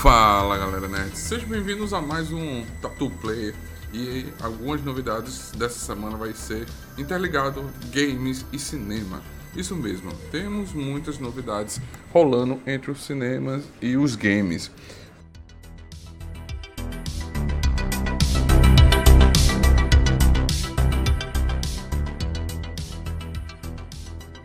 Fala galera nerd, sejam bem-vindos a mais um Tattoo Player e algumas novidades dessa semana vai ser interligado games e cinema. Isso mesmo, temos muitas novidades rolando entre os cinemas e os games.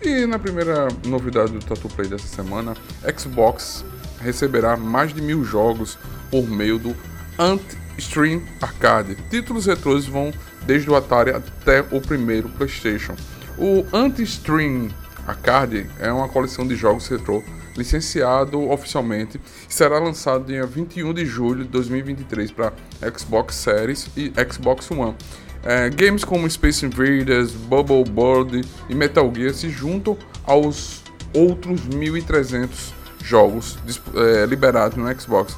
E na primeira novidade do Tattoo Play dessa semana, Xbox receberá mais de mil jogos por meio do Ant-Stream Arcade. Títulos retrôs vão desde o Atari até o primeiro PlayStation. O Ant-Stream Arcade é uma coleção de jogos retrô licenciado oficialmente e será lançado dia 21 de julho de 2023 para Xbox Series e Xbox One. É, games como Space Invaders, Bubble Board e Metal Gear se juntam aos outros 1.300 jogos é, liberados no Xbox.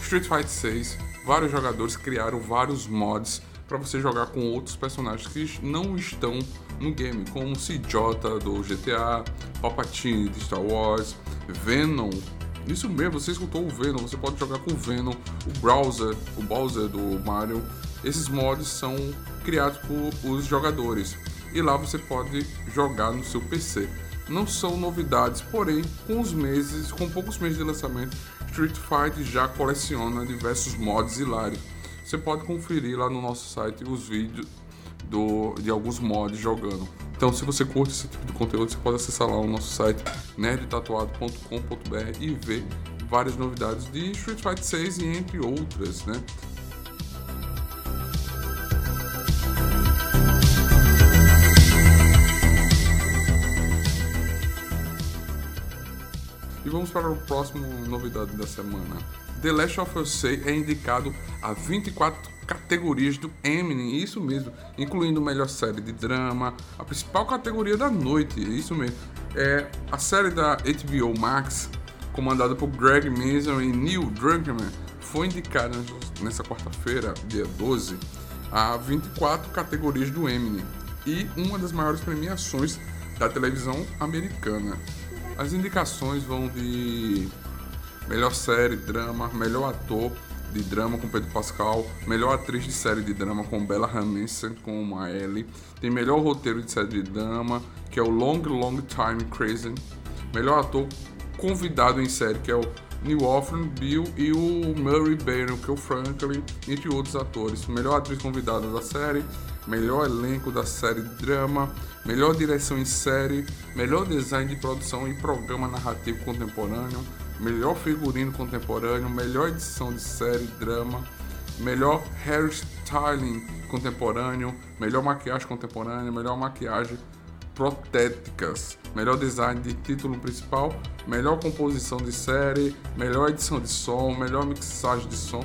Street Fighter 6, vários jogadores criaram vários mods para você jogar com outros personagens que não estão no game, como CJ do GTA, Palpatine de Star Wars, Venom isso mesmo, você escutou o Venom, você pode jogar com o Venom, o Browser, o Bowser do Mario. Esses mods são criados por os jogadores e lá você pode jogar no seu PC. Não são novidades, porém, com os meses, com poucos meses de lançamento, Street Fighter já coleciona diversos mods hilários. Você pode conferir lá no nosso site os vídeos do, de alguns mods jogando. Então, se você curte esse tipo de conteúdo, você pode acessar lá o nosso site nerdtatuado.com.br e ver várias novidades de Street Fighter 6 e entre outras, né? E vamos para o próximo novidade da semana. The Last of Us é indicado a 24 categorias do Emmy, isso mesmo, incluindo melhor série de drama, a principal categoria da noite, isso mesmo. É a série da HBO Max, comandada por Greg Mason e Neil Druckmann, foi indicada nessa quarta-feira, dia 12, a 24 categorias do Emmy e uma das maiores premiações da televisão americana. As indicações vão de melhor série, drama, melhor ator de drama com Pedro Pascal, melhor atriz de série de drama com Bella Ramsey com a Ellie, tem melhor roteiro de série de drama, que é o Long Long Time Crazy, melhor ator convidado em série, que é o Neil Offerman, Bill e o Murray Barron, que é o Franklin, entre outros atores. Melhor atriz convidada da série, melhor elenco da série drama, melhor direção em série, melhor design de produção e programa narrativo contemporâneo, melhor figurino contemporâneo, melhor edição de série, drama, melhor hairstyling contemporâneo, melhor maquiagem contemporânea, melhor maquiagem protéticas, melhor design de título principal, melhor composição de série, melhor edição de som, melhor mixagem de som.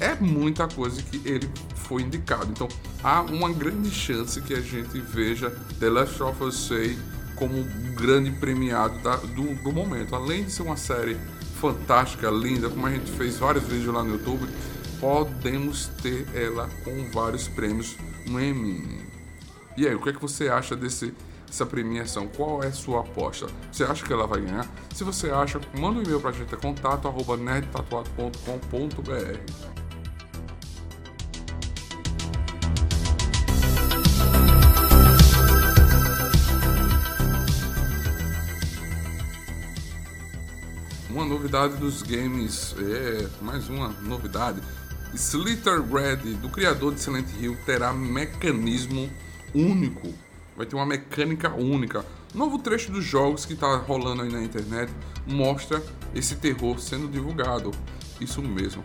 É muita coisa que ele foi indicado. Então há uma grande chance que a gente veja The Last of Us 6 como um grande premiado da, do, do momento. Além de ser uma série fantástica, linda, como a gente fez vários vídeos lá no YouTube, podemos ter ela com vários prêmios no Emmy. E aí, o que é que você acha desse essa premiação? Qual é a sua aposta? Você acha que ela vai ganhar? Se você acha, manda um e-mail pra gente, é contato novidade dos games, é mais uma novidade. Slither Red, do criador de Silent Hill, terá mecanismo único. Vai ter uma mecânica única. Novo trecho dos jogos que está rolando aí na internet mostra esse terror sendo divulgado. Isso mesmo.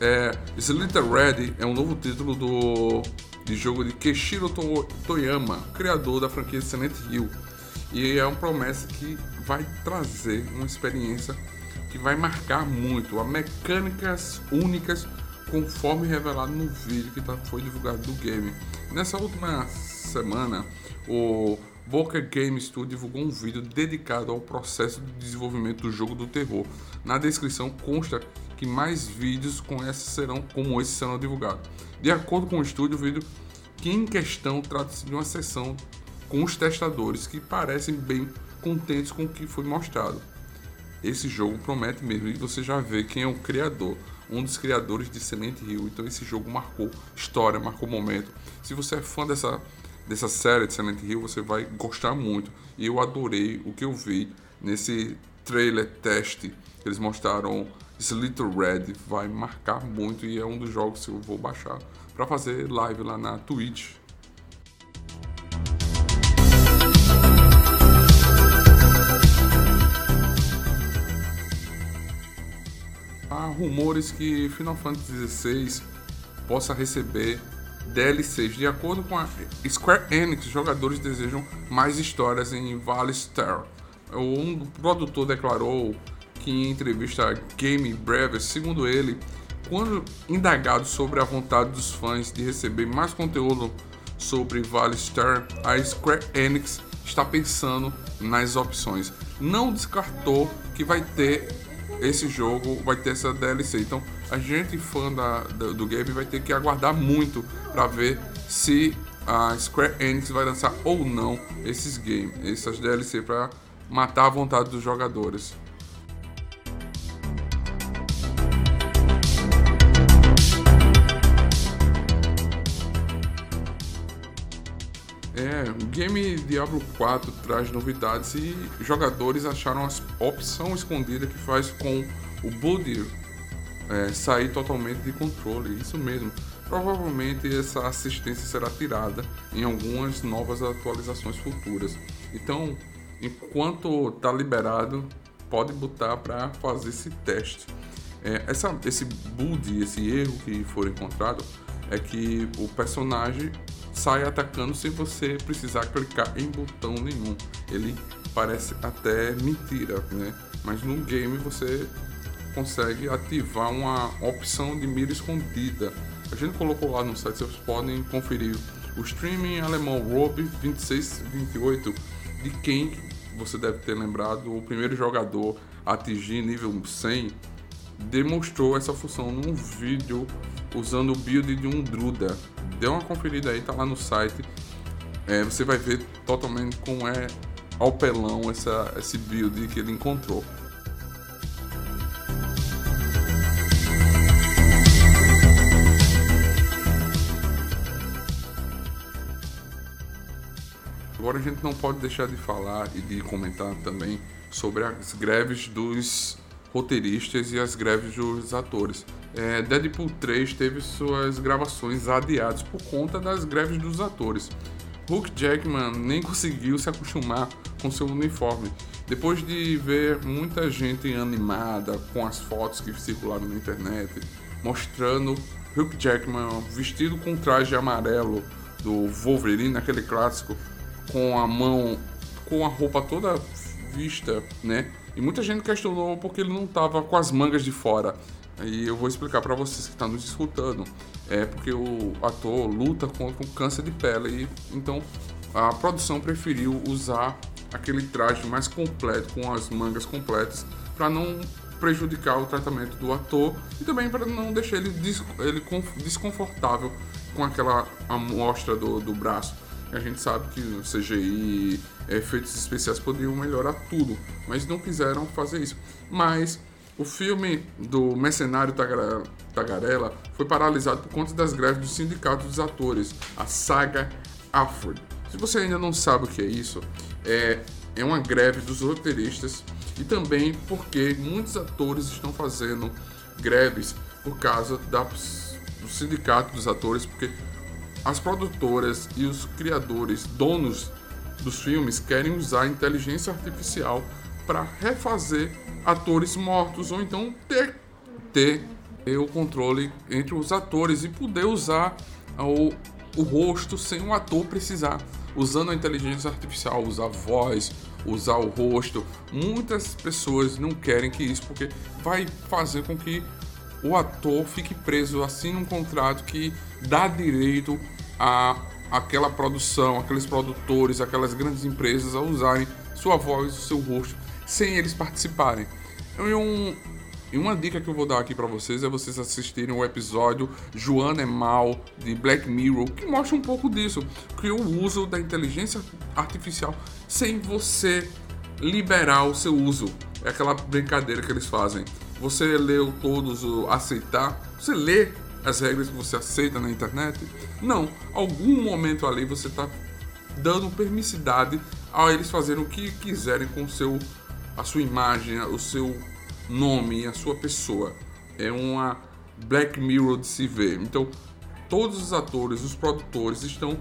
É, Slither Red é um novo título do de jogo de Keshiro Toyama, criador da franquia Silent Hill. E é uma promessa que vai trazer uma experiência que vai marcar muito, a mecânicas únicas conforme revelado no vídeo que tá, foi divulgado do game. Nessa última semana, o Boca Game Studio divulgou um vídeo dedicado ao processo de desenvolvimento do jogo do terror. Na descrição consta que mais vídeos com essa serão, como esse serão divulgados. De acordo com o estúdio, o vídeo que em questão trata-se de uma sessão com os testadores que parecem bem contentes com o que foi mostrado. Esse jogo promete mesmo e você já vê quem é o criador, um dos criadores de Silent Hill. Então esse jogo marcou história, marcou momento. Se você é fã dessa dessa série de Silent Hill, você vai gostar muito. E eu adorei o que eu vi nesse trailer teste. Eles mostraram esse Little Red, vai marcar muito e é um dos jogos que eu vou baixar para fazer live lá na Twitch. Rumores que Final Fantasy XVI possa receber DLCs. De acordo com a Square Enix, jogadores desejam mais histórias em Valley Star. Um produtor declarou que em entrevista a Game Brevis, segundo ele, quando indagado sobre a vontade dos fãs de receber mais conteúdo sobre Valley Star, a Square Enix está pensando nas opções. Não descartou que vai ter esse jogo, vai ter essa DLC. Então, a gente fã da, do, game vai ter que aguardar muito para ver se a Square Enix vai lançar ou não esses games, essas DLC para matar a vontade dos jogadores. É, o game Diablo 4 traz novidades e jogadores acharam a opção escondida que faz com o Buddy é, sair totalmente de controle. Isso mesmo. Provavelmente essa assistência será tirada em algumas novas atualizações futuras. Então, enquanto está liberado, pode botar para fazer esse teste. É, essa, esse bug, esse erro que for encontrado, é que o personagem sai atacando sem você precisar clicar em botão nenhum. Ele parece até mentira, né? Mas no game você consegue ativar uma opção de mira escondida. A gente colocou lá no site, vocês podem conferir o streaming alemão Rob 2628, de quem você deve ter lembrado, o primeiro jogador a atingir nível 100, demonstrou essa função num vídeo usando o build de um Druda. Dê uma conferida aí, tá lá no site. É, você vai ver totalmente como é ao pelão essa, esse build que ele encontrou. Agora a gente não pode deixar de falar e de comentar também sobre as greves dos roteiristas e as greves dos atores. É, Deadpool 3 teve suas gravações adiadas por conta das greves dos atores. Hugh Jackman nem conseguiu se acostumar com seu uniforme. Depois de ver muita gente animada com as fotos que circularam na internet, mostrando Hugh Jackman vestido com traje amarelo do Wolverine, aquele clássico, com a mão, com a roupa toda vista, né? E muita gente questionou porque ele não tava com as mangas de fora. E eu vou explicar para vocês que estão nos escutando. É porque o ator luta contra um câncer de pele e então a produção preferiu usar aquele traje mais completo com as mangas completas para não prejudicar o tratamento do ator e também para não deixar ele, ele desconfortável com aquela amostra do, do braço. A gente sabe que o CGI, efeitos especiais poderiam melhorar tudo, mas não quiseram fazer isso. Mas o filme do Mercenário Tagarela foi paralisado por conta das greves do sindicato dos atores, a saga Alfred. Se você ainda não sabe o que é isso, é, é uma greve dos roteiristas e também porque muitos atores estão fazendo greves por causa da, do sindicato dos atores, porque as produtoras e os criadores, donos dos filmes, querem usar a inteligência artificial para refazer atores mortos ou então ter, ter o controle entre os atores e poder usar o, o rosto sem o ator precisar. Usando a inteligência artificial, usar voz, usar o rosto. Muitas pessoas não querem que isso, porque vai fazer com que o ator fique preso assim um contrato que dá direito a aquela produção, aqueles produtores, aquelas grandes empresas a usarem sua voz, seu rosto, sem eles participarem. E, um, uma dica que eu vou dar aqui para vocês é vocês assistirem o episódio Joana é Mal de Black Mirror, que mostra um pouco disso, que o uso da inteligência artificial sem você liberar o seu uso. É aquela brincadeira que eles fazem. Você leu todos o aceitar, você lê as regras que você aceita na internet? Não. Algum momento ali você está dando permissidade a eles fazerem o que quiserem com seu, a sua imagem, o seu nome, a sua pessoa. É uma Black Mirror de se ver. Então, todos os atores, os produtores estão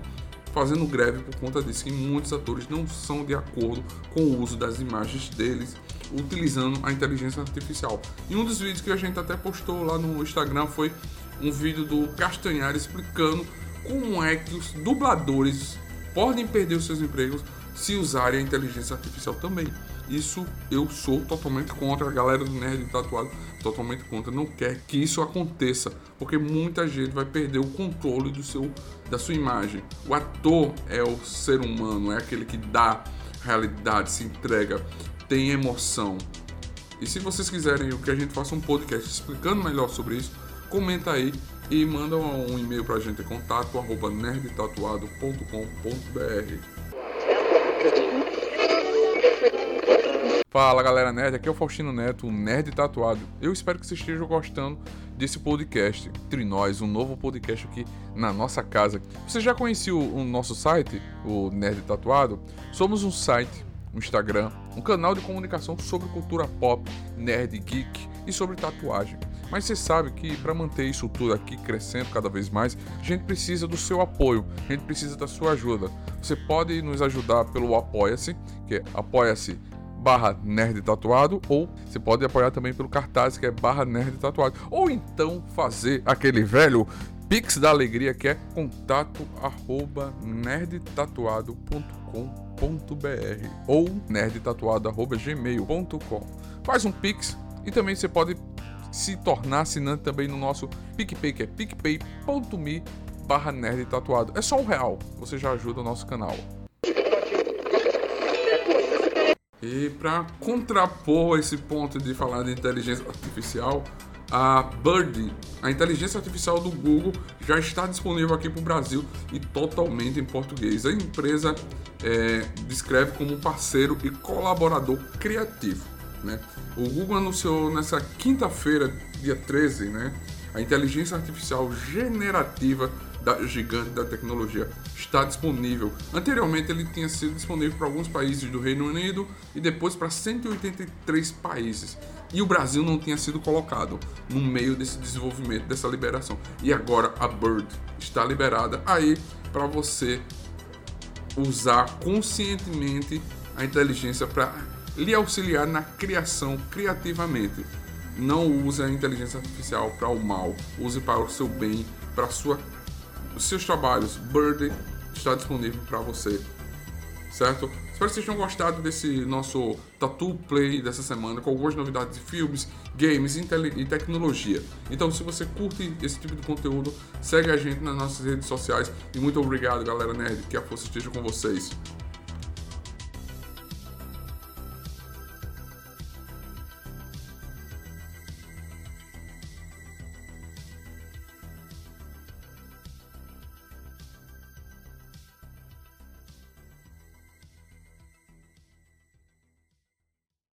fazendo greve por conta disso. E muitos atores não são de acordo com o uso das imagens deles utilizando a inteligência artificial. E um dos vídeos que a gente até postou lá no Instagram foi um vídeo do Castanhar explicando como é que os dubladores podem perder os seus empregos se usarem a inteligência artificial também. Isso eu sou totalmente contra, a galera do Nerd Tatuado totalmente contra, não quer que isso aconteça, porque muita gente vai perder o controle do seu, da sua imagem. O ator é o ser humano, é aquele que dá realidade, se entrega, tem emoção. E se vocês quiserem que a gente faça um podcast explicando melhor sobre isso, comenta aí e manda um e-mail pra gente, contato arroba nerdtatuado.com.br. Fala galera nerd, aqui é o Faustino Neto, o Nerd Tatuado. Eu espero que vocês estejam gostando desse podcast, Entre Nós, um novo podcast aqui na nossa casa. Você já conhecia o nosso site, o Nerd Tatuado? Somos um site, um Instagram, um canal de comunicação sobre cultura pop, nerd, geek e sobre tatuagem. Mas você sabe que para manter isso tudo aqui crescendo cada vez mais, a gente precisa do seu apoio, a gente precisa da sua ajuda. Você pode nos ajudar pelo Apoia-se, que é apoia-se barra nerd tatuado, ou você pode apoiar também pelo cartaz, que é barra nerd tatuado. Ou então fazer aquele velho Pix da Alegria, que é contato arroba nerdtatuado.com.br ou nerdtatuado.gmail.com. Faz um Pix e também você pode se tornar assinante também no nosso PicPay, que é picpay.me barra nerd tatuado. É só um real, você já ajuda o nosso canal. E para contrapor esse ponto de falar de inteligência artificial, a Bird, a inteligência artificial do Google, já está disponível aqui para o Brasil e totalmente em português. A empresa é, descreve como parceiro e colaborador criativo. Né? O Google anunciou nessa quinta-feira, dia 13, né, a inteligência artificial generativa da gigante da tecnologia está disponível. Anteriormente ele tinha sido disponível para alguns países do Reino Unido e depois para 183 países. E o Brasil não tinha sido colocado no meio desse desenvolvimento, dessa liberação. E agora a Bird está liberada aí para você usar conscientemente a inteligência para lhe auxiliar na criação criativamente. Não use a inteligência artificial para o mal, use para o seu bem, para sua, os seus trabalhos. Bird está disponível para você, certo? Espero que vocês tenham gostado desse nosso Tattoo Play dessa semana, com algumas novidades de filmes, games e tecnologia. Então, se você curte esse tipo de conteúdo, segue a gente nas nossas redes sociais. E muito obrigado, galera nerd, que a força esteja com vocês.